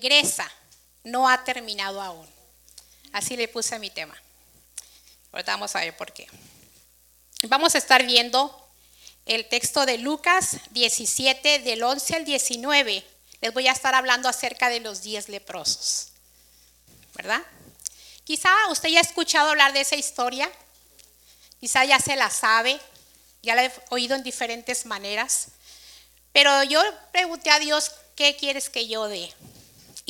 regresa, no ha terminado aún. Así le puse a mi tema. Ahorita vamos a ver por qué. Vamos a estar viendo el texto de Lucas 17, del 11 al 19. Les voy a estar hablando acerca de los 10 leprosos. ¿Verdad? Quizá usted ya ha escuchado hablar de esa historia. Quizá ya se la sabe. Ya la he oído en diferentes maneras. Pero yo pregunté a Dios, ¿qué quieres que yo dé?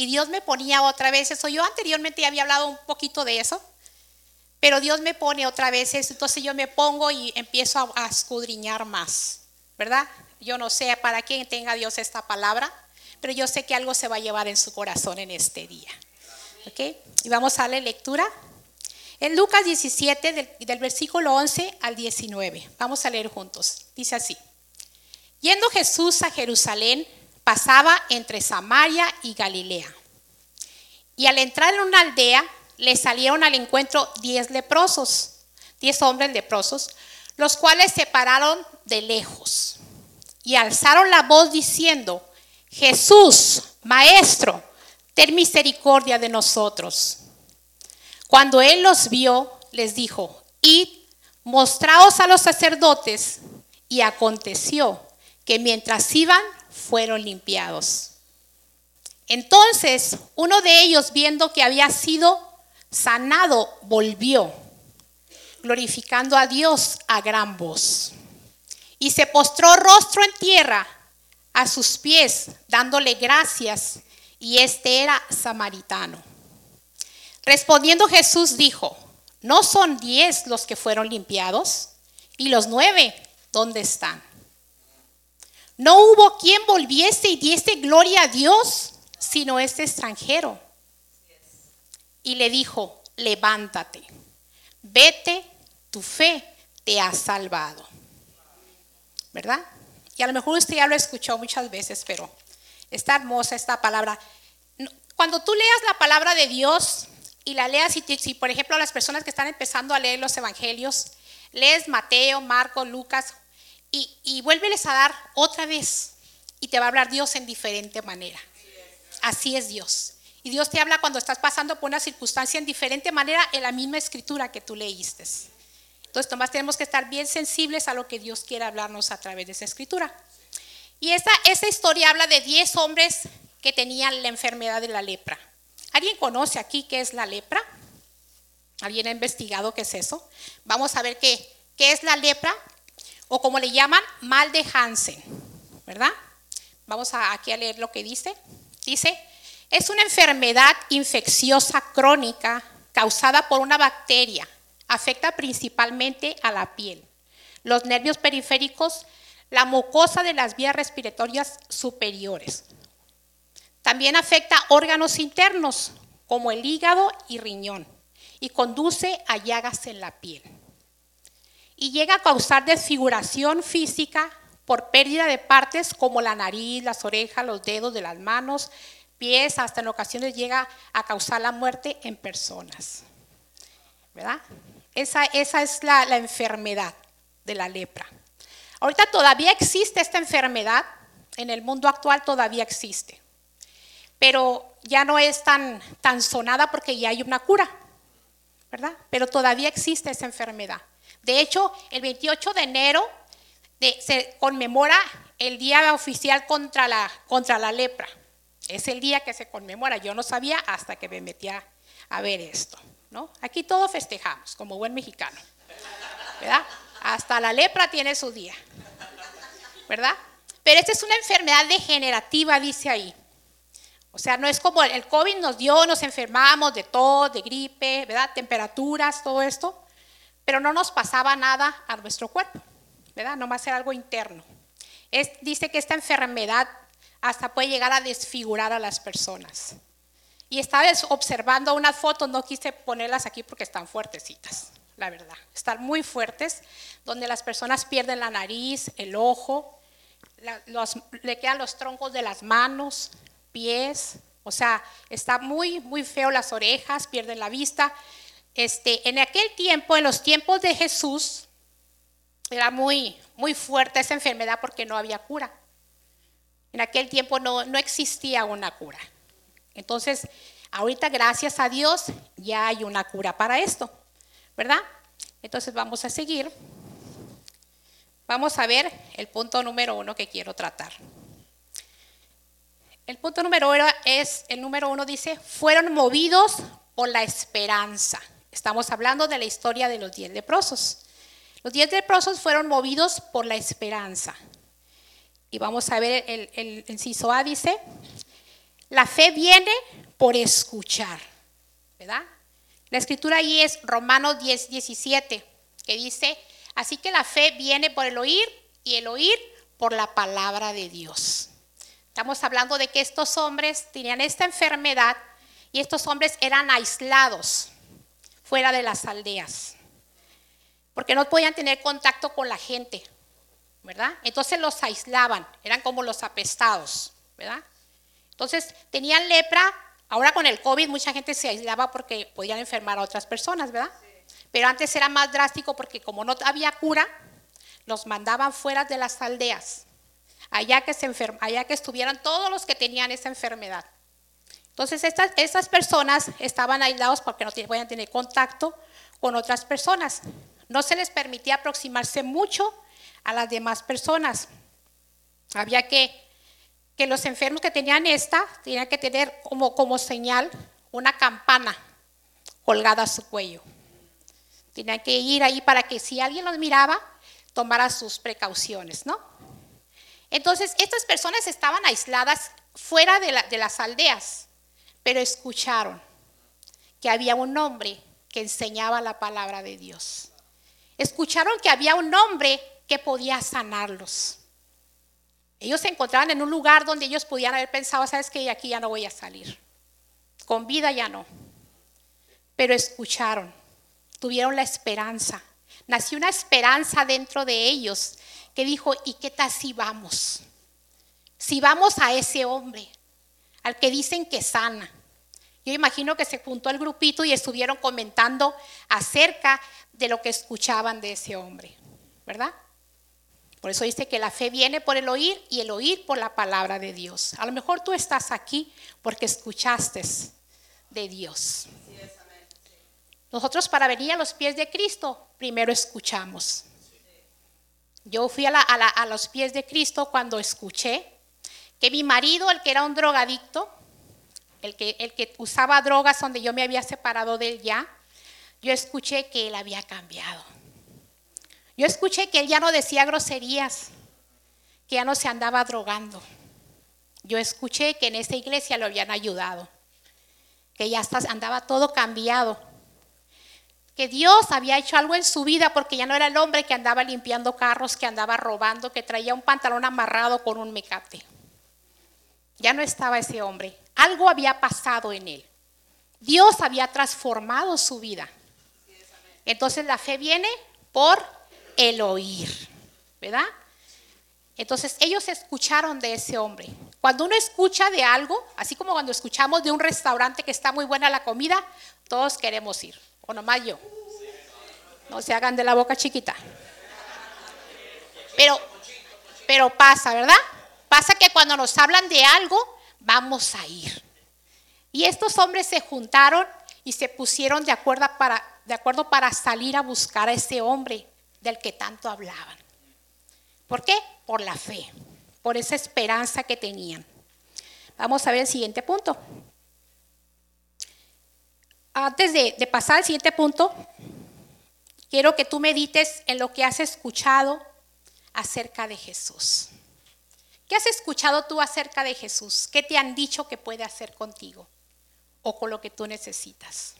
Y Dios me ponía otra vez eso. Yo anteriormente había hablado un poquito de eso, pero Dios me pone otra vez eso. Entonces yo me pongo y empiezo a, escudriñar más, ¿verdad? Yo no sé para quién tenga Dios esta palabra, pero yo sé que algo se va a llevar en su corazón en este día. ¿Ok? Y vamos a la lectura. En Lucas 17, del, del versículo 11 al 19. Vamos a leer juntos. Dice así. Yendo Jesús a Jerusalén, pasaba entre Samaria y Galilea. Y al entrar en una aldea, le salieron al encuentro diez leprosos, diez hombres leprosos, los cuales se pararon de lejos y alzaron la voz diciendo, Jesús, Maestro, ten misericordia de nosotros. Cuando él los vio, les dijo, id, mostraos a los sacerdotes. Y aconteció que mientras iban, fueron limpiados. Entonces uno de ellos, viendo que había sido sanado, volvió, glorificando a Dios a gran voz. Y se postró rostro en tierra a sus pies, dándole gracias, y este era samaritano. Respondiendo Jesús dijo, ¿no son diez los que fueron limpiados? ¿Y los nueve dónde están? No hubo quien volviese y diese gloria a Dios, sino este extranjero. Y le dijo, levántate, vete, tu fe te ha salvado. ¿Verdad? Y a lo mejor usted ya lo escuchó muchas veces, pero está hermosa esta palabra. Cuando tú leas la palabra de Dios y la leas, si por ejemplo las personas que están empezando a leer los evangelios, lees Mateo, Marco, Lucas, y, y vuélveles a dar otra vez y te va a hablar Dios en diferente manera. Así es Dios. Y Dios te habla cuando estás pasando por una circunstancia en diferente manera en la misma escritura que tú leíste. Entonces, nomás tenemos que estar bien sensibles a lo que Dios quiere hablarnos a través de esa escritura. Y esta, esta historia habla de 10 hombres que tenían la enfermedad de la lepra. ¿Alguien conoce aquí qué es la lepra? ¿Alguien ha investigado qué es eso? Vamos a ver qué, qué es la lepra o como le llaman, mal de Hansen, ¿verdad? Vamos a, aquí a leer lo que dice. Dice, es una enfermedad infecciosa crónica causada por una bacteria. Afecta principalmente a la piel, los nervios periféricos, la mucosa de las vías respiratorias superiores. También afecta órganos internos como el hígado y riñón y conduce a llagas en la piel y llega a causar desfiguración física por pérdida de partes como la nariz, las orejas, los dedos de las manos, pies, hasta en ocasiones llega a causar la muerte en personas. ¿Verdad? Esa, esa es la, enfermedad de la lepra. Ahorita todavía existe esta enfermedad, en el mundo actual todavía existe, pero ya no es tan, tan sonada porque ya hay una cura, ¿verdad? Pero todavía existe esa enfermedad. De hecho, el 28 de enero se conmemora el día oficial contra la, contra la lepra. Es el día que se conmemora. Yo no sabía hasta que me metí a, ver esto. ¿no? Aquí todos festejamos, como buen mexicano. ¿Verdad? Hasta la lepra tiene su día. ¿Verdad? Pero esta es una enfermedad degenerativa, dice ahí. O sea, no es como el COVID nos dio, nos enfermamos de todo, de gripe, ¿verdad? Temperaturas, todo esto pero no nos pasaba nada a nuestro cuerpo, ¿verdad? Nomás era algo interno. Es, dice que esta enfermedad hasta puede llegar a desfigurar a las personas. Y estaba observando unas fotos, no quise ponerlas aquí porque están fuertecitas, la verdad. Están muy fuertes, donde las personas pierden la nariz, el ojo, le quedan los troncos de las manos, pies, o sea, está muy, muy feo las orejas, pierden la vista. Este, en aquel tiempo, en los tiempos de Jesús, era muy, muy fuerte esa enfermedad porque no había cura. En aquel tiempo no, no existía una cura. Entonces, ahorita gracias a Dios ya hay una cura para esto, ¿verdad? Entonces vamos a seguir. Vamos a ver el punto número uno que quiero tratar. El punto número uno es, el número uno dice, fueron movidos por la esperanza. Estamos hablando de la historia de los diez leprosos. Los diez leprosos fueron movidos por la esperanza. Y vamos a ver el, el inciso A dice, la fe viene por escuchar, ¿verdad? La escritura ahí es Romanos 10, 17, que dice, así que la fe viene por el oír y el oír por la palabra de Dios. Estamos hablando de que estos hombres tenían esta enfermedad y estos hombres eran aislados fuera de las aldeas, porque no podían tener contacto con la gente, ¿verdad? Entonces los aislaban, eran como los apestados, ¿verdad? Entonces tenían lepra, ahora con el COVID mucha gente se aislaba porque podían enfermar a otras personas, ¿verdad? Pero antes era más drástico porque como no había cura, los mandaban fuera de las aldeas, allá que, se allá que estuvieran todos los que tenían esa enfermedad. Entonces estas, personas estaban aislados porque no podían tener contacto con otras personas. No se les permitía aproximarse mucho a las demás personas. Había que que los enfermos que tenían esta tenían que tener como, como señal una campana colgada a su cuello. Tenían que ir ahí para que si alguien los miraba, tomara sus precauciones, ¿no? Entonces, estas personas estaban aisladas fuera de las aldeas, pero escucharon que había un hombre que enseñaba la palabra de Dios. Escucharon que había un hombre que podía sanarlos. Ellos se encontraban en un lugar donde ellos podían haber pensado, sabes que aquí ya no voy a salir. Con vida ya no. Pero escucharon, tuvieron la esperanza. Nació una esperanza dentro de ellos que dijo, ¿y qué tal si vamos? Si vamos a ese hombre, al que dicen que sana. Yo imagino que se juntó el grupito y estuvieron comentando acerca de lo que escuchaban de ese hombre, ¿verdad? Por eso dice que la fe viene por el oír y el oír por la palabra de Dios. A lo mejor tú estás aquí porque escuchaste de Dios. Nosotros para venir a los pies de Cristo, primero escuchamos. Yo fui a, los pies de Cristo cuando escuché que mi marido, el que era un drogadicto, el que, el que usaba drogas donde yo me había separado de él ya, yo escuché que él había cambiado yo escuché que él ya no decía groserías, que ya no se andaba drogando. Yo escuché que en esa iglesia lo habían ayudado, que ya andaba todo cambiado, que Dios había hecho algo en su vida porque ya no era el hombre que andaba limpiando carros, que andaba robando, que traía un pantalón amarrado con un mecate. Ya no estaba ese hombre. Algo había pasado en él. Dios había transformado su vida. Entonces la fe viene por el oír, ¿verdad? Entonces ellos escucharon de ese hombre. Cuando uno escucha de algo, así como cuando escuchamos de un restaurante que está muy buena la comida, todos queremos ir, o nomás yo. No se hagan de la boca chiquita. Pero, pero pasa, ¿verdad? Pasa que cuando nos hablan de algo, vamos a ir. Y estos hombres se juntaron y se pusieron de acuerdo para, de salir a buscar a ese hombre del que tanto hablaban. ¿Por qué? Por la fe, por esa esperanza que tenían. Vamos a ver el siguiente punto. Antes de, pasar al siguiente punto, quiero que tú medites en lo que has escuchado acerca de Jesús. ¿Qué has escuchado tú acerca de Jesús? ¿Qué te han dicho que puede hacer contigo o con lo que tú necesitas?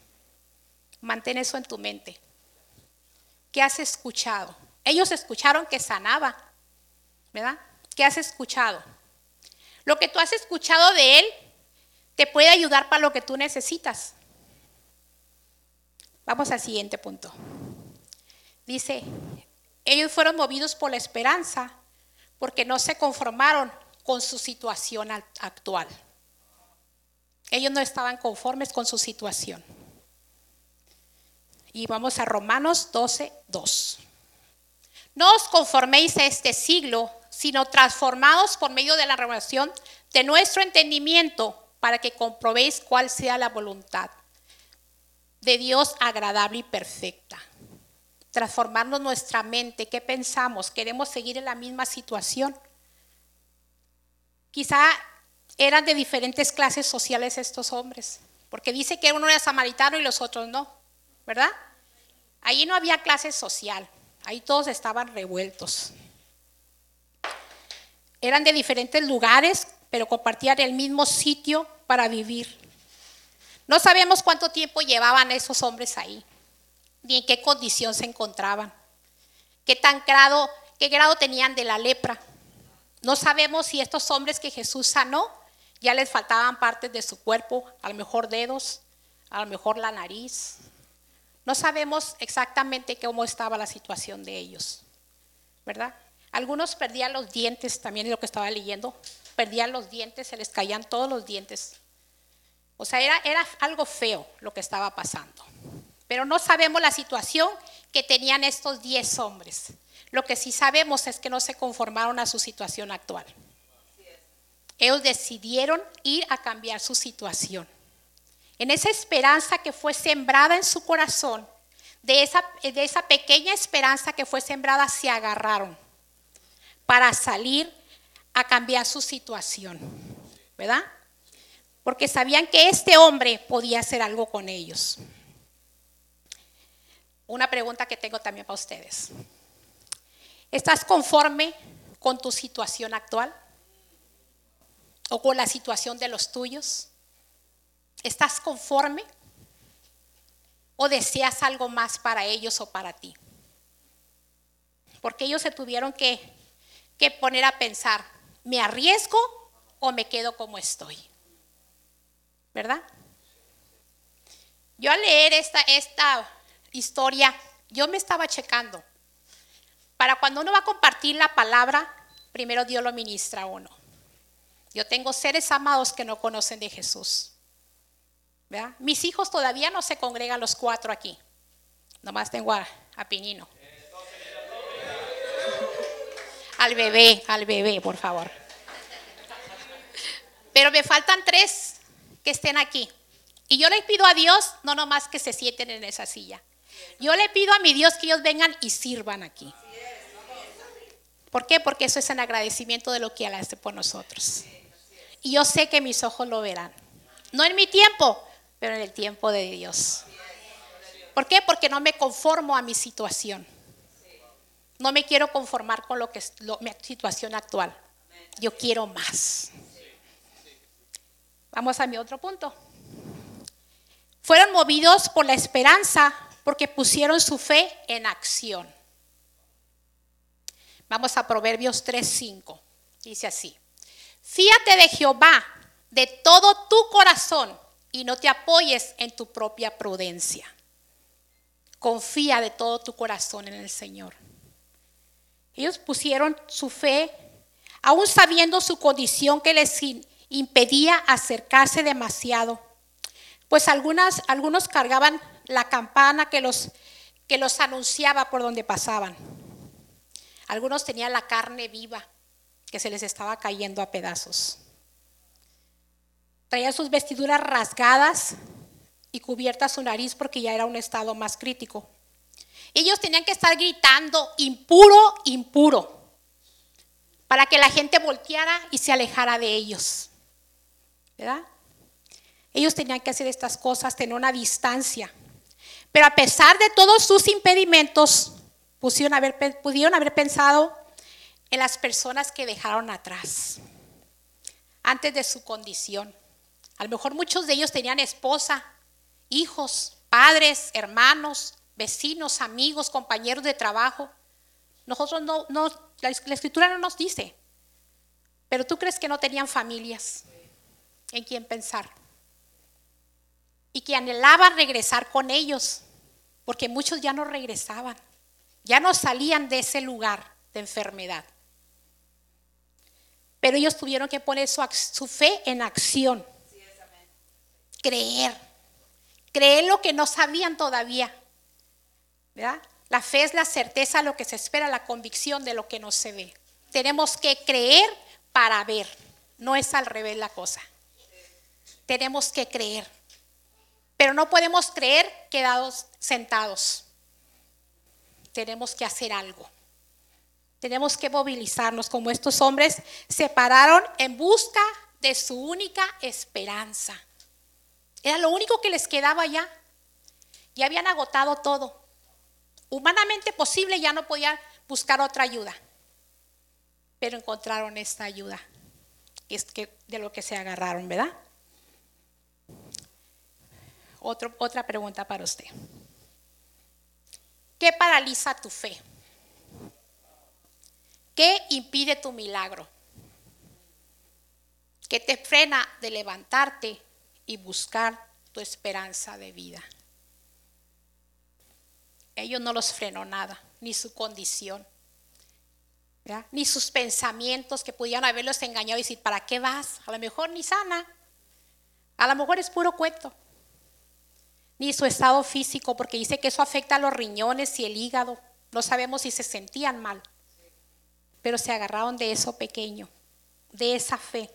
Mantén eso en tu mente. ¿Qué has escuchado? Ellos escucharon que sanaba, ¿verdad? ¿Qué has escuchado? Lo que tú has escuchado de Él te puede ayudar para lo que tú necesitas. Vamos al siguiente punto. Dice, ellos fueron movidos por la esperanza porque no se conformaron con su situación actual. Ellos no estaban conformes con su situación. Y vamos a Romanos 12, 2. No os conforméis a este siglo, sino transformados por medio de la revelación de nuestro entendimiento para que comprobéis cuál sea la voluntad de Dios agradable y perfecta. Transformarnos nuestra mente, ¿qué pensamos? ¿Queremos seguir en la misma situación? Quizá eran de diferentes clases sociales estos hombres, porque dice que uno era samaritano y los otros no, ¿verdad? Allí no había clase social, ahí todos estaban revueltos. Eran de diferentes lugares, pero compartían el mismo sitio para vivir. No sabemos cuánto tiempo llevaban esos hombres ahí, ni en qué condición se encontraban, qué tan grado, qué grado tenían de la lepra. No sabemos si estos hombres que Jesús sanó ya les faltaban partes de su cuerpo, a lo mejor dedos, a lo mejor la nariz. No sabemos exactamente cómo estaba la situación de ellos, ¿verdad? Algunos perdían los dientes, también lo que estaba leyendo, perdían los dientes, se les caían todos los dientes. O sea, era, era algo feo lo que estaba pasando. Pero no sabemos la situación que tenían estos diez hombres. Lo que sí sabemos es que no se conformaron a su situación actual. Ellos decidieron ir a cambiar su situación. En esa esperanza que fue sembrada en su corazón, de esa, de esa pequeña esperanza que fue sembrada, se agarraron para salir a cambiar su situación, ¿verdad? Porque sabían que este hombre podía hacer algo con ellos. Una pregunta que tengo también para ustedes. ¿Estás conforme con tu situación actual? ¿O con la situación de los tuyos? ¿Estás conforme? ¿O deseas algo más para ellos o para ti? Porque ellos se tuvieron que que poner a pensar, ¿me arriesgo o me quedo como estoy? ¿Verdad? Yo al leer esta, esta historia, yo me estaba checando. Para cuando uno va a compartir la palabra, primero Dios lo ministra a uno. Yo tengo seres amados que no conocen de Jesús. ¿verdad? Mis hijos todavía no se congregan los cuatro aquí. Nomás tengo a, a Pinino. Al bebé, al bebé, por favor. Pero me faltan tres que estén aquí. Y yo le pido a Dios, no nomás que se sienten en esa silla. Yo le pido a mi Dios que ellos vengan y sirvan aquí. ¿Por qué? Porque eso es en agradecimiento de lo que Él hace por nosotros. Y yo sé que mis ojos lo verán. No en mi tiempo, pero en el tiempo de Dios. ¿Por qué? Porque no me conformo a mi situación. No me quiero conformar con lo que es mi situación actual. Yo quiero más. Vamos a mi otro punto. Fueron movidos por la esperanza porque pusieron su fe en acción. Vamos a Proverbios 3:5. Dice así: Fíate de Jehová de todo tu corazón y no te apoyes en tu propia prudencia. Confía de todo tu corazón en el Señor. Ellos pusieron su fe, aún sabiendo su condición que les impedía acercarse demasiado. Pues algunas, algunos cargaban la campana que los, que los anunciaba por donde pasaban. Algunos tenían la carne viva que se les estaba cayendo a pedazos. Traían sus vestiduras rasgadas y cubierta su nariz porque ya era un estado más crítico. Ellos tenían que estar gritando, impuro, impuro, para que la gente volteara y se alejara de ellos. ¿Verdad? Ellos tenían que hacer estas cosas, tener una distancia. Pero a pesar de todos sus impedimentos, pudieron haber, pudieron haber pensado en las personas que dejaron atrás, antes de su condición. A lo mejor muchos de ellos tenían esposa, hijos, padres, hermanos, vecinos, amigos, compañeros de trabajo. Nosotros no, no la, escritura no nos dice. Pero tú crees que no tenían familias en quien pensar. Y que anhelaban regresar con ellos, porque muchos ya no regresaban, ya no salían de ese lugar de enfermedad. Pero ellos tuvieron que poner su, su fe en acción. Creer. Creer lo que no sabían todavía. La fe es la certeza de lo que se espera, la convicción de lo que no se ve. Tenemos que creer para ver, no es al revés la cosa. tenemos que creer. Pero no podemos creer quedados sentados. Tenemos que hacer algo. Tenemos que movilizarnos como estos hombres se pararon en busca de su única esperanza. Era lo único que les quedaba ya. Ya habían agotado todo. Humanamente posible ya no podían buscar otra ayuda. Pero encontraron esta ayuda. Es de lo que se agarraron, ¿verdad? Otra pregunta para usted. ¿Qué paraliza tu fe? ¿Qué impide tu milagro? ¿Qué te frena de levantarte y buscar tu esperanza de vida? Ellos no los frenó nada, ni su condición, ni sus pensamientos que pudieran haberlos engañado y decir, ¿para qué vas? A lo mejor ni sana, a lo mejor es puro cuento ni su estado físico, porque dice que eso afecta a los riñones y el hígado. No sabemos si se sentían mal, pero se agarraron de eso pequeño, de esa fe,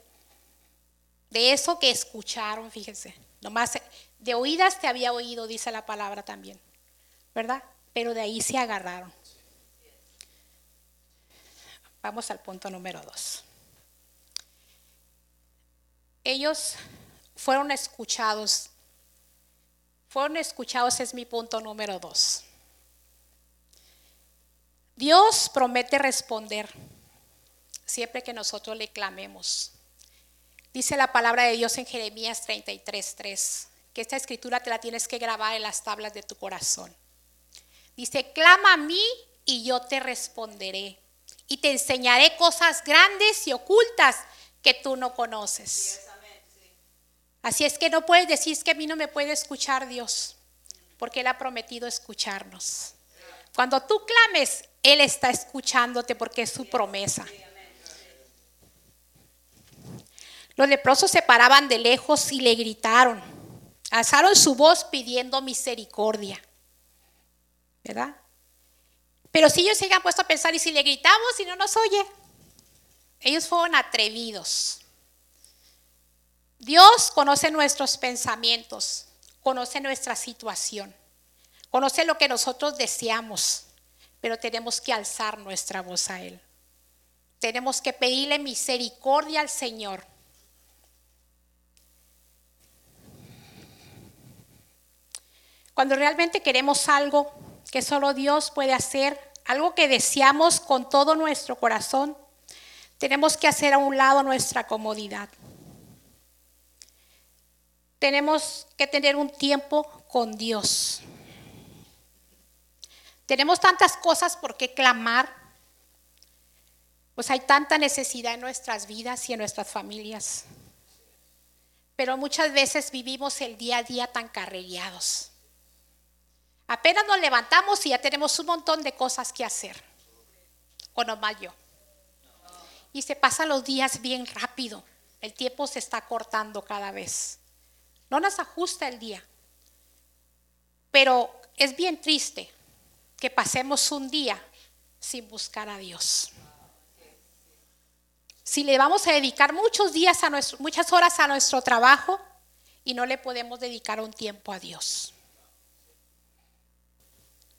de eso que escucharon, fíjense. Nomás de oídas te había oído, dice la palabra también, ¿verdad? Pero de ahí se agarraron. Vamos al punto número dos. Ellos fueron escuchados fueron escuchados es mi punto número dos. Dios promete responder siempre que nosotros le clamemos. Dice la palabra de Dios en Jeremías 33:3, que esta escritura te la tienes que grabar en las tablas de tu corazón. Dice, clama a mí y yo te responderé y te enseñaré cosas grandes y ocultas que tú no conoces. Así es que no puedes decir que a mí no me puede escuchar Dios, porque Él ha prometido escucharnos. Cuando tú clames, Él está escuchándote porque es su promesa. Los leprosos se paraban de lejos y le gritaron. Alzaron su voz pidiendo misericordia. ¿Verdad? Pero si ellos se puesto a pensar, ¿y si le gritamos y no nos oye? Ellos fueron atrevidos. Dios conoce nuestros pensamientos, conoce nuestra situación, conoce lo que nosotros deseamos, pero tenemos que alzar nuestra voz a Él. Tenemos que pedirle misericordia al Señor. Cuando realmente queremos algo que solo Dios puede hacer, algo que deseamos con todo nuestro corazón, tenemos que hacer a un lado nuestra comodidad tenemos que tener un tiempo con Dios. Tenemos tantas cosas por qué clamar. Pues hay tanta necesidad en nuestras vidas y en nuestras familias. Pero muchas veces vivimos el día a día tan carrellados. Apenas nos levantamos y ya tenemos un montón de cosas que hacer. O nomás yo. Y se pasan los días bien rápido. El tiempo se está cortando cada vez. No nos ajusta el día. Pero es bien triste que pasemos un día sin buscar a Dios. Si le vamos a dedicar muchos días a nuestro, muchas horas a nuestro trabajo y no le podemos dedicar un tiempo a Dios.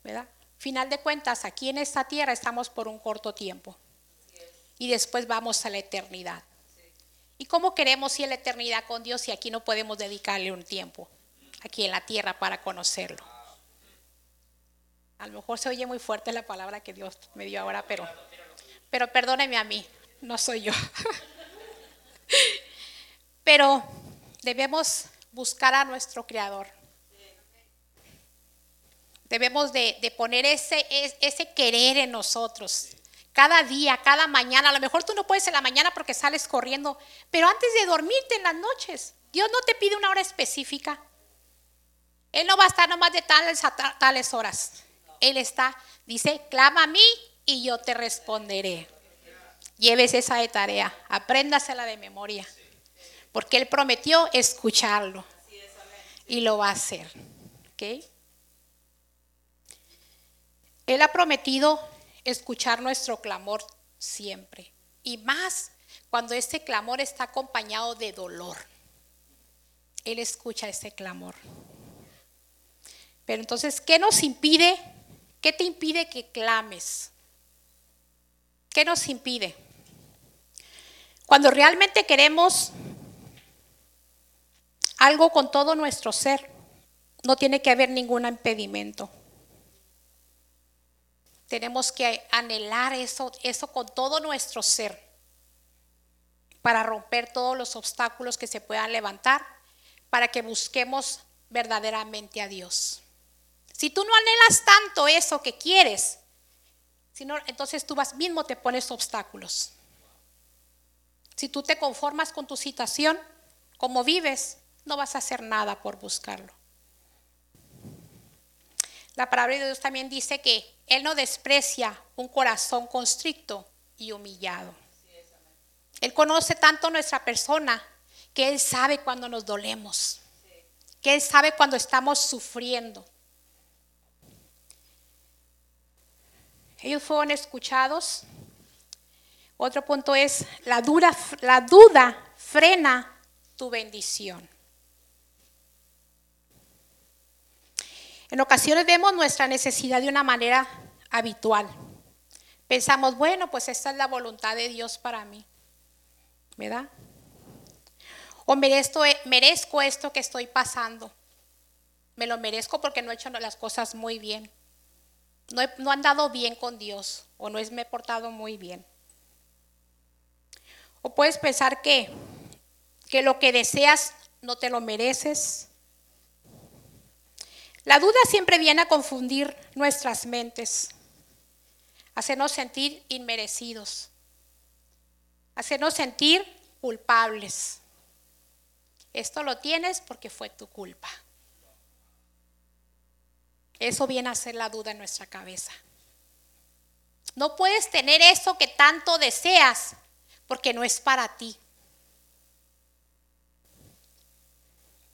¿Verdad? Final de cuentas, aquí en esta tierra estamos por un corto tiempo y después vamos a la eternidad. ¿Y cómo queremos ir a la eternidad con Dios si aquí no podemos dedicarle un tiempo, aquí en la tierra, para conocerlo? A lo mejor se oye muy fuerte la palabra que Dios me dio ahora, pero, pero perdóneme a mí, no soy yo. pero debemos buscar a nuestro Creador. Debemos de, de poner ese, ese querer en nosotros, cada día, cada mañana. A lo mejor tú no puedes en la mañana porque sales corriendo, pero antes de dormirte en las noches, Dios no te pide una hora específica. Él no va a estar nomás de tales a tales horas. Él está, dice, clama a mí y yo te responderé. Lleves esa de tarea, apréndasela de memoria, porque Él prometió escucharlo y lo va a hacer. Él ha prometido escuchar nuestro clamor siempre. Y más cuando este clamor está acompañado de dolor. Él escucha ese clamor. Pero entonces, ¿qué nos impide? ¿Qué te impide que clames? ¿Qué nos impide? Cuando realmente queremos algo con todo nuestro ser, no tiene que haber ningún impedimento. Tenemos que anhelar eso, eso con todo nuestro ser para romper todos los obstáculos que se puedan levantar, para que busquemos verdaderamente a Dios. Si tú no anhelas tanto eso que quieres, sino, entonces tú vas mismo te pones obstáculos. Si tú te conformas con tu situación, como vives, no vas a hacer nada por buscarlo. La palabra de Dios también dice que Él no desprecia un corazón constricto y humillado. Él conoce tanto nuestra persona que Él sabe cuando nos dolemos, que Él sabe cuando estamos sufriendo. Ellos fueron escuchados. Otro punto es, la, la duda frena tu bendición. En ocasiones vemos nuestra necesidad de una manera habitual. Pensamos, bueno, pues esta es la voluntad de Dios para mí. ¿Verdad? O merezco, merezco esto que estoy pasando. Me lo merezco porque no he hecho las cosas muy bien. No, he, no han dado bien con Dios o no me he portado muy bien. O puedes pensar que, que lo que deseas no te lo mereces, la duda siempre viene a confundir nuestras mentes, hacernos sentir inmerecidos, hacernos sentir culpables. Esto lo tienes porque fue tu culpa. Eso viene a ser la duda en nuestra cabeza. No puedes tener eso que tanto deseas porque no es para ti.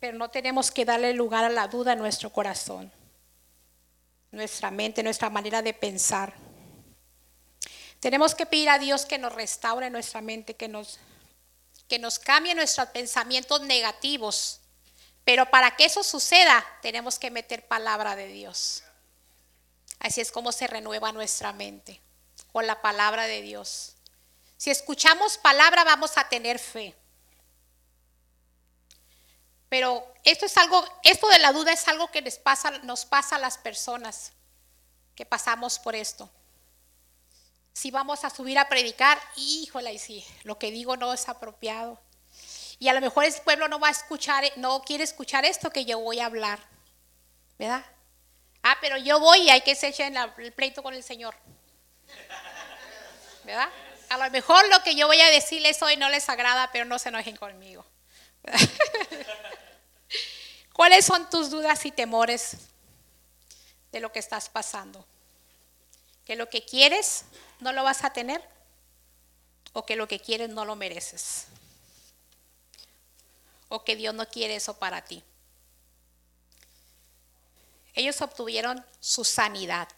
Pero no tenemos que darle lugar a la duda en nuestro corazón, nuestra mente, nuestra manera de pensar. Tenemos que pedir a Dios que nos restaure nuestra mente, que nos, que nos cambie nuestros pensamientos negativos. Pero para que eso suceda, tenemos que meter palabra de Dios. Así es como se renueva nuestra mente, con la palabra de Dios. Si escuchamos palabra, vamos a tener fe. Pero esto es algo, esto de la duda es algo que les pasa, nos pasa a las personas que pasamos por esto. Si vamos a subir a predicar, híjole, y si lo que digo no es apropiado. Y a lo mejor el pueblo no va a escuchar, no quiere escuchar esto que yo voy a hablar. ¿Verdad? Ah, pero yo voy y hay que se el pleito con el Señor. ¿Verdad? A lo mejor lo que yo voy a decirles hoy no les agrada, pero no se enojen conmigo. ¿Cuáles son tus dudas y temores de lo que estás pasando? ¿Que lo que quieres no lo vas a tener? ¿O que lo que quieres no lo mereces? ¿O que Dios no quiere eso para ti? Ellos obtuvieron su sanidad.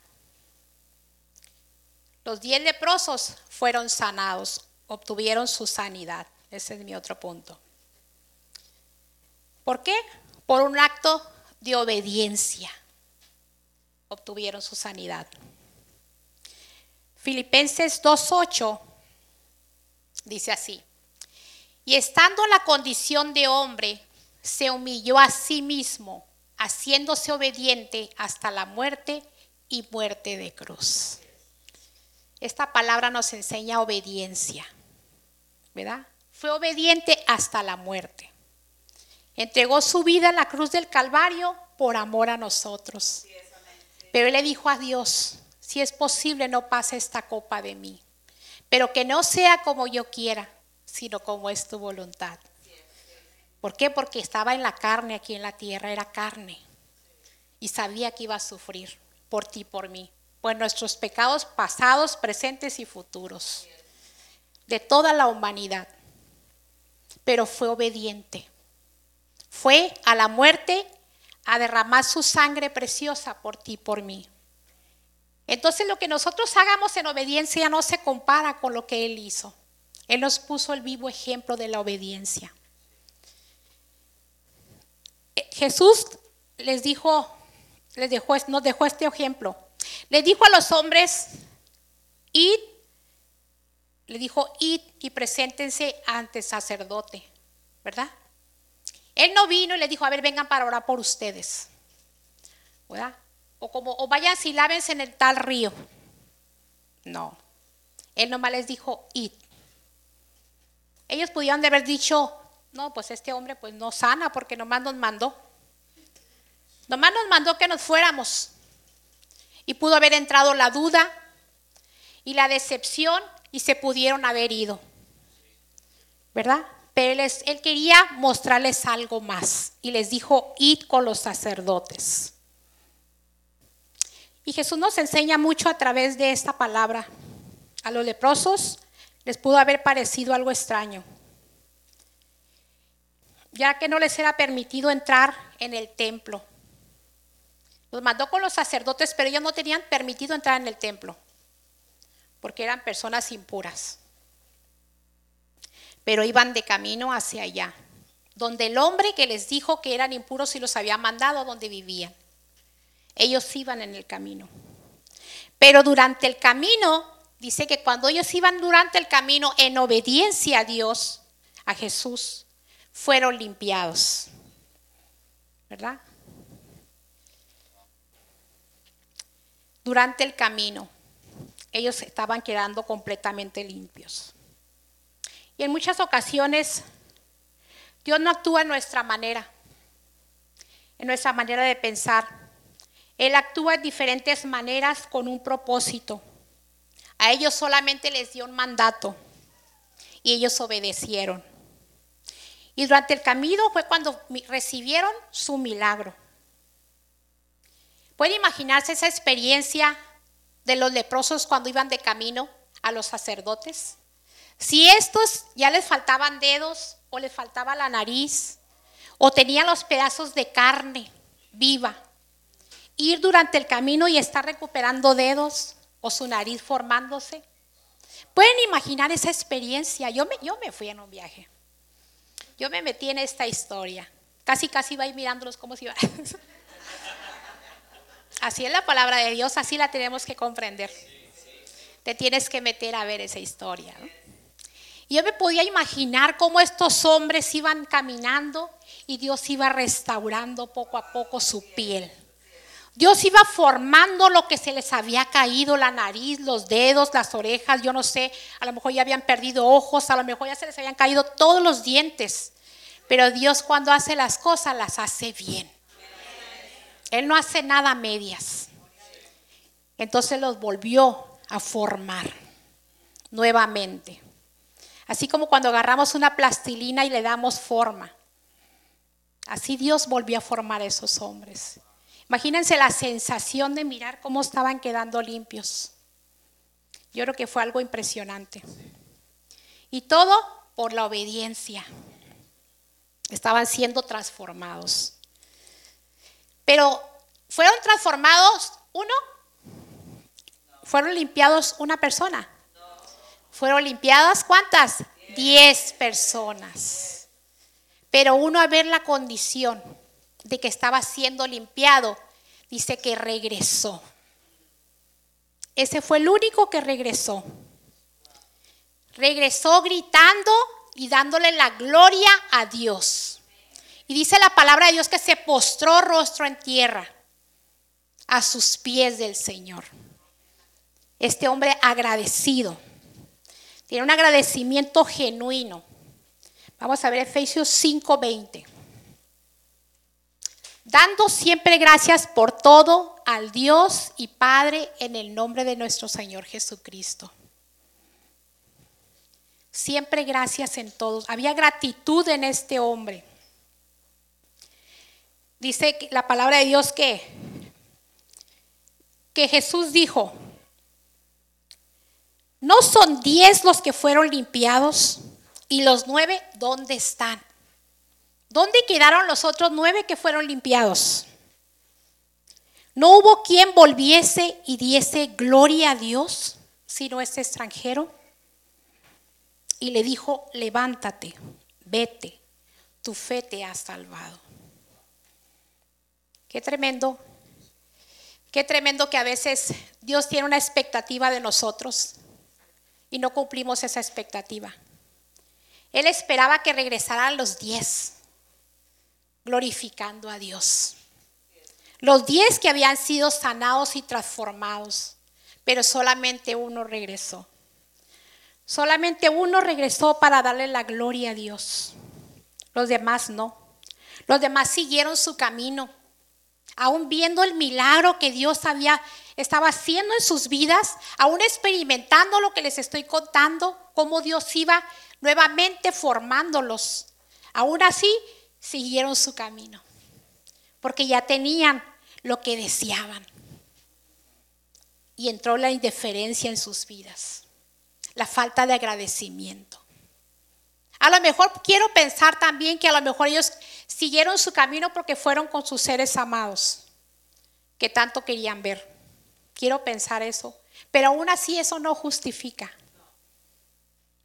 Los diez leprosos fueron sanados, obtuvieron su sanidad. Ese es mi otro punto. ¿Por qué? Por un acto de obediencia obtuvieron su sanidad. Filipenses 2.8 dice así, y estando en la condición de hombre, se humilló a sí mismo, haciéndose obediente hasta la muerte y muerte de cruz. Esta palabra nos enseña obediencia, ¿verdad? Fue obediente hasta la muerte. Entregó su vida en la cruz del Calvario por amor a nosotros. Pero él le dijo a Dios, si es posible no pase esta copa de mí, pero que no sea como yo quiera, sino como es tu voluntad. ¿Por qué? Porque estaba en la carne aquí en la tierra, era carne. Y sabía que iba a sufrir por ti, por mí, por nuestros pecados pasados, presentes y futuros, de toda la humanidad. Pero fue obediente fue a la muerte a derramar su sangre preciosa por ti, por mí. Entonces lo que nosotros hagamos en obediencia no se compara con lo que Él hizo. Él nos puso el vivo ejemplo de la obediencia. eh, Jesús les dijo, les dejó, nos dejó este ejemplo. Les dijo a los hombres, id, le dijo, id y preséntense ante el sacerdote, ¿verdad? Él no vino y les dijo, a ver, vengan para orar por ustedes, ¿verdad? O como, o vayan y lávense en el tal río. No, él nomás les dijo, id. Ellos pudieron haber dicho, no, pues este hombre pues no sana porque nomás nos mandó. Nomás nos mandó que nos fuéramos. Y pudo haber entrado la duda y la decepción y se pudieron haber ido. ¿Verdad? Pero él, él quería mostrarles algo más y les dijo, id con los sacerdotes. Y Jesús nos enseña mucho a través de esta palabra. A los leprosos les pudo haber parecido algo extraño, ya que no les era permitido entrar en el templo. Los mandó con los sacerdotes, pero ellos no tenían permitido entrar en el templo, porque eran personas impuras. Pero iban de camino hacia allá, donde el hombre que les dijo que eran impuros y los había mandado donde vivían. Ellos iban en el camino. Pero durante el camino, dice que cuando ellos iban durante el camino en obediencia a Dios, a Jesús, fueron limpiados. ¿Verdad? durante el camino ellos estaban quedando completamente limpios. Y en muchas ocasiones Dios no actúa en nuestra manera, en nuestra manera de pensar. Él actúa en diferentes maneras con un propósito. A ellos solamente les dio un mandato y ellos obedecieron. Y durante el camino fue cuando recibieron su milagro. ¿Puede imaginarse esa experiencia de los leprosos cuando iban de camino a los sacerdotes? Si estos ya les faltaban dedos o les faltaba la nariz o tenían los pedazos de carne viva, ir durante el camino y estar recuperando dedos o su nariz formándose. Pueden imaginar esa experiencia. Yo me, yo me fui en un viaje. Yo me metí en esta historia. Casi, casi iba a ir mirándolos como si iba. Así es la palabra de Dios, así la tenemos que comprender. Te tienes que meter a ver esa historia. Y yo me podía imaginar cómo estos hombres iban caminando y Dios iba restaurando poco a poco su piel. Dios iba formando lo que se les había caído, la nariz, los dedos, las orejas, yo no sé, a lo mejor ya habían perdido ojos, a lo mejor ya se les habían caído todos los dientes. Pero Dios cuando hace las cosas las hace bien. Él no hace nada a medias. Entonces los volvió a formar nuevamente. Así como cuando agarramos una plastilina y le damos forma. Así Dios volvió a formar a esos hombres. Imagínense la sensación de mirar cómo estaban quedando limpios. Yo creo que fue algo impresionante. Y todo por la obediencia. Estaban siendo transformados. Pero ¿fueron transformados uno? ¿Fueron limpiados una persona? ¿Fueron limpiadas cuántas? Diez personas. Pero uno a ver la condición de que estaba siendo limpiado, dice que regresó. Ese fue el único que regresó. Regresó gritando y dándole la gloria a Dios. Y dice la palabra de Dios que se postró rostro en tierra a sus pies del Señor. Este hombre agradecido. Tiene un agradecimiento genuino. Vamos a ver Efesios 5:20. Dando siempre gracias por todo al Dios y Padre en el nombre de nuestro Señor Jesucristo. Siempre gracias en todos. Había gratitud en este hombre. Dice la palabra de Dios que, que Jesús dijo, ¿no son diez los que fueron limpiados? ¿Y los nueve dónde están? ¿Dónde quedaron los otros nueve que fueron limpiados? ¿No hubo quien volviese y diese gloria a Dios, sino este extranjero? Y le dijo, levántate, vete, tu fe te ha salvado. Qué tremendo. Qué tremendo que a veces Dios tiene una expectativa de nosotros y no cumplimos esa expectativa. Él esperaba que regresaran los diez, glorificando a Dios. Los diez que habían sido sanados y transformados, pero solamente uno regresó. Solamente uno regresó para darle la gloria a Dios. Los demás no. Los demás siguieron su camino aún viendo el milagro que Dios había, estaba haciendo en sus vidas, aún experimentando lo que les estoy contando, cómo Dios iba nuevamente formándolos. Aún así, siguieron su camino, porque ya tenían lo que deseaban. Y entró la indiferencia en sus vidas, la falta de agradecimiento. A lo mejor quiero pensar también que a lo mejor ellos siguieron su camino porque fueron con sus seres amados, que tanto querían ver. Quiero pensar eso. Pero aún así eso no justifica.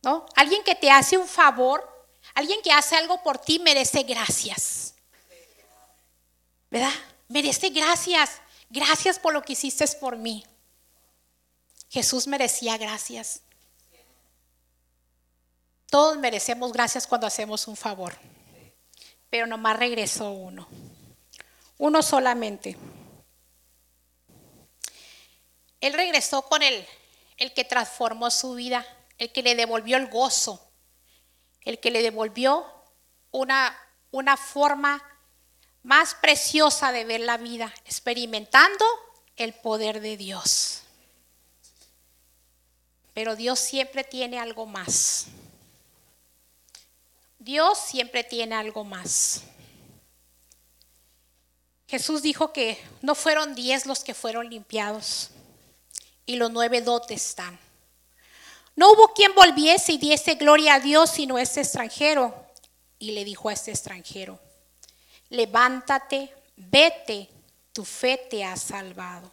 ¿No? Alguien que te hace un favor, alguien que hace algo por ti merece gracias. ¿Verdad? Merece gracias. Gracias por lo que hiciste por mí. Jesús merecía gracias. Todos merecemos gracias cuando hacemos un favor, pero nomás regresó uno, uno solamente. Él regresó con el, el que transformó su vida, el que le devolvió el gozo, el que le devolvió una, una forma más preciosa de ver la vida, experimentando el poder de Dios. Pero Dios siempre tiene algo más. Dios siempre tiene algo más. Jesús dijo que no fueron diez los que fueron limpiados y los nueve dotes están. No hubo quien volviese y diese gloria a Dios sino este extranjero. Y le dijo a este extranjero, levántate, vete, tu fe te ha salvado.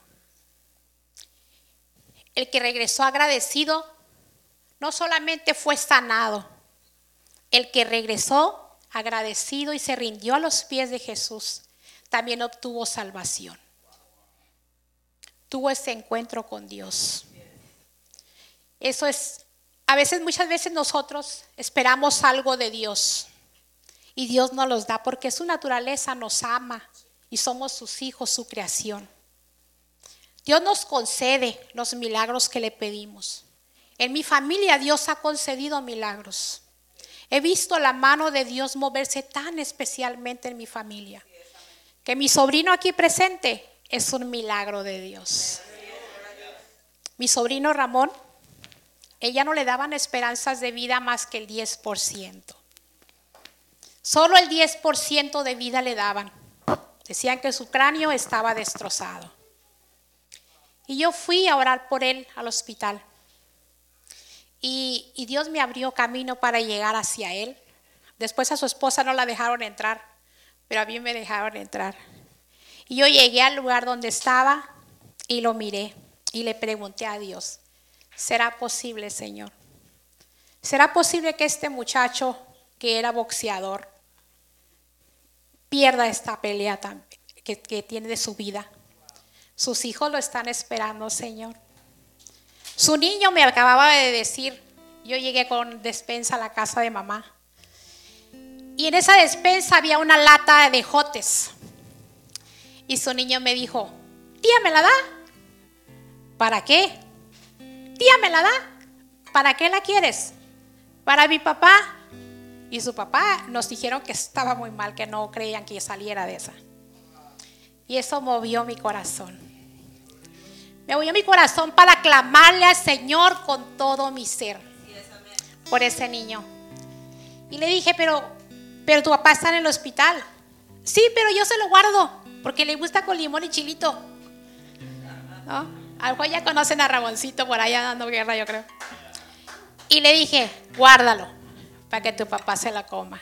El que regresó agradecido no solamente fue sanado, el que regresó agradecido y se rindió a los pies de Jesús, también obtuvo salvación. Tuvo ese encuentro con Dios. Eso es, a veces, muchas veces nosotros esperamos algo de Dios y Dios nos los da porque su naturaleza nos ama y somos sus hijos, su creación. Dios nos concede los milagros que le pedimos. En mi familia Dios ha concedido milagros. He visto la mano de Dios moverse tan especialmente en mi familia. Que mi sobrino aquí presente es un milagro de Dios. Mi sobrino Ramón, ella no le daban esperanzas de vida más que el 10%. Solo el 10% de vida le daban. Decían que su cráneo estaba destrozado. Y yo fui a orar por él al hospital. Y, Dios me abrió camino para llegar hacia Él. Después a su esposa no la dejaron entrar, pero a mí me dejaron entrar. Y yo llegué al lugar donde estaba y lo miré y le pregunté a Dios, ¿será posible, Señor? ¿Será posible que este muchacho que era boxeador pierda esta pelea que, que tiene de su vida? Sus hijos lo están esperando, Señor. Su niño me acababa de decir, yo llegué con despensa a la casa de mamá. Y en esa despensa había una lata de jotes. Y su niño me dijo, tía, ¿me la da? ¿Para qué? Tía, ¿me la da? ¿Para qué la quieres? Para mi papá. Y su papá nos dijeron que estaba muy mal, que no creían que saliera de esa. Y eso movió mi corazón. Me movió mi corazón para clamarle al Señor con todo mi ser por ese niño. Y le dije, pero, pero tu papá está en el hospital. Sí, pero yo se lo guardo porque le gusta con limón y chilito. ¿No? Algo ya conocen a Ramoncito por allá dando guerra, yo creo. Y le dije, guárdalo para que tu papá se la coma.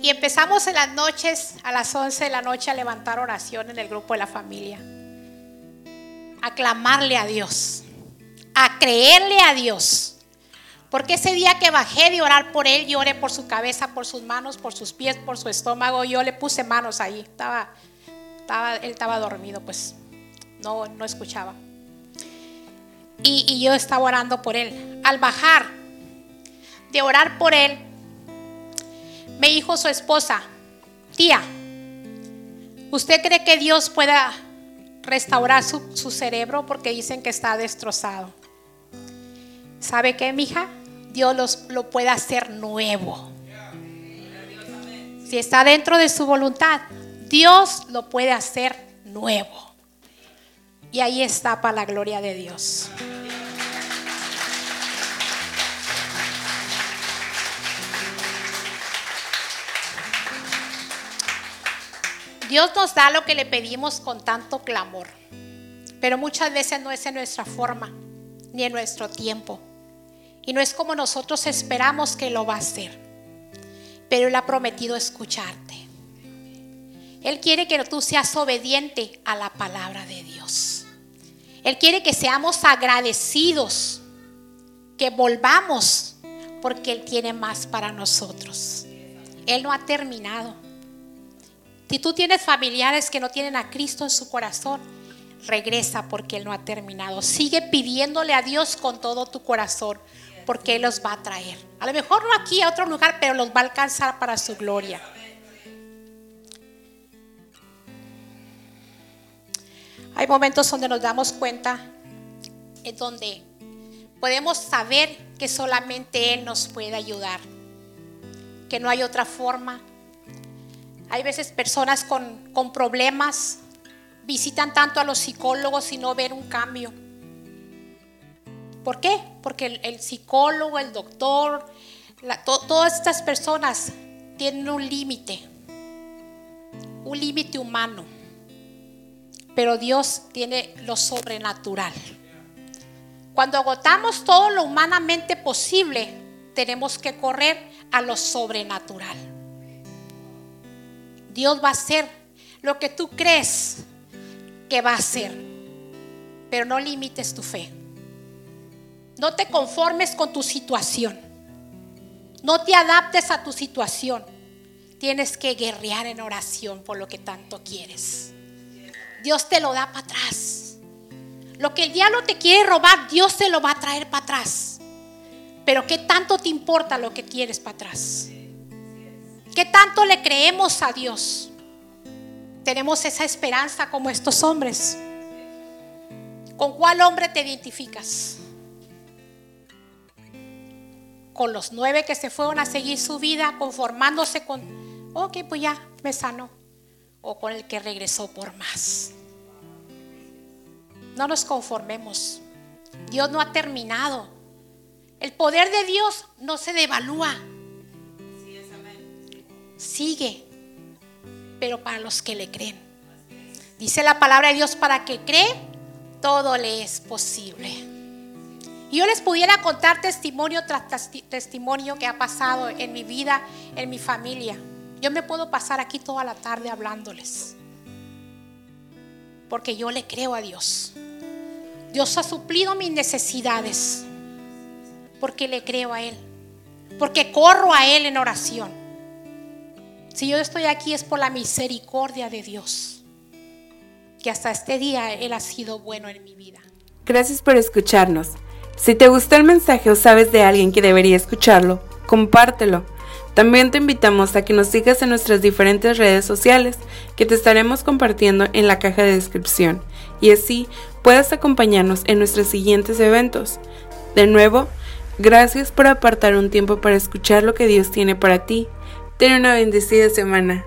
Y empezamos en las noches, a las 11 de la noche, a levantar oración en el grupo de la familia a clamarle a Dios, a creerle a Dios. Porque ese día que bajé de orar por él, yo oré por su cabeza, por sus manos, por sus pies, por su estómago, yo le puse manos ahí. Estaba Estaba, él estaba dormido, pues no, no escuchaba. Y, yo estaba orando por él. Al bajar de orar por él, me dijo su esposa, tía, ¿usted cree que Dios pueda restaurar su, su cerebro porque dicen que está destrozado? ¿Sabe qué, mija? Dios lo puede hacer nuevo. Si está dentro de su voluntad, Dios lo puede hacer nuevo. Y ahí está para la gloria de Dios. Dios nos da lo que le pedimos con tanto clamor, pero muchas veces no es en nuestra forma ni en nuestro tiempo. Y no es como nosotros esperamos que lo va a hacer. Pero Él ha prometido escucharte. Él quiere que tú seas obediente a la palabra de Dios. Él quiere que seamos agradecidos, que volvamos, porque Él tiene más para nosotros. Él no ha terminado. Si tú tienes familiares que no tienen a Cristo en su corazón, regresa porque Él no ha terminado. Sigue pidiéndole a Dios con todo tu corazón porque Él los va a traer. A lo mejor no aquí a otro lugar, pero los va a alcanzar para su gloria. Hay momentos donde nos damos cuenta, en donde podemos saber que solamente Él nos puede ayudar, que no hay otra forma. Hay veces personas con, con problemas visitan tanto a los psicólogos y no ven un cambio. ¿Por qué? Porque el, psicólogo, el doctor, todas estas personas tienen un límite, un límite humano, pero Dios tiene lo sobrenatural. Cuando agotamos todo lo humanamente posible, tenemos que correr a lo sobrenatural. Dios va a hacer lo que tú crees que va a hacer, pero no limites tu fe. No te conformes con tu situación. No te adaptes a tu situación. Tienes que guerrear en oración por lo que tanto quieres. Dios te lo da para atrás. Lo que el diablo te quiere robar, Dios te lo va a traer para atrás. Pero ¿qué tanto te importa lo que quieres para atrás? ¿Qué tanto le creemos a Dios? Tenemos esa esperanza como estos hombres. ¿Con cuál hombre te identificas? con los nueve que se fueron a seguir su vida conformándose con, ok, pues ya me sanó. O con el que regresó por más. No nos conformemos. Dios no ha terminado. El poder de Dios no se devalúa. Sigue. Pero para los que le creen. Dice la palabra de Dios, para que cree, todo le es posible. Yo les pudiera contar testimonio tras testimonio que ha pasado en mi vida, en mi familia. Yo me puedo pasar aquí toda la tarde hablándoles. Porque yo le creo a Dios. Dios ha suplido mis necesidades. Porque le creo a Él. Porque corro a Él en oración. Si yo estoy aquí es por la misericordia de Dios. Que hasta este día Él ha sido bueno en mi vida. Gracias por escucharnos. Si te gustó el mensaje o sabes de alguien que debería escucharlo, compártelo. También te invitamos a que nos sigas en nuestras diferentes redes sociales que te estaremos compartiendo en la caja de descripción y así puedas acompañarnos en nuestros siguientes eventos. De nuevo, gracias por apartar un tiempo para escuchar lo que Dios tiene para ti. Ten una bendecida semana.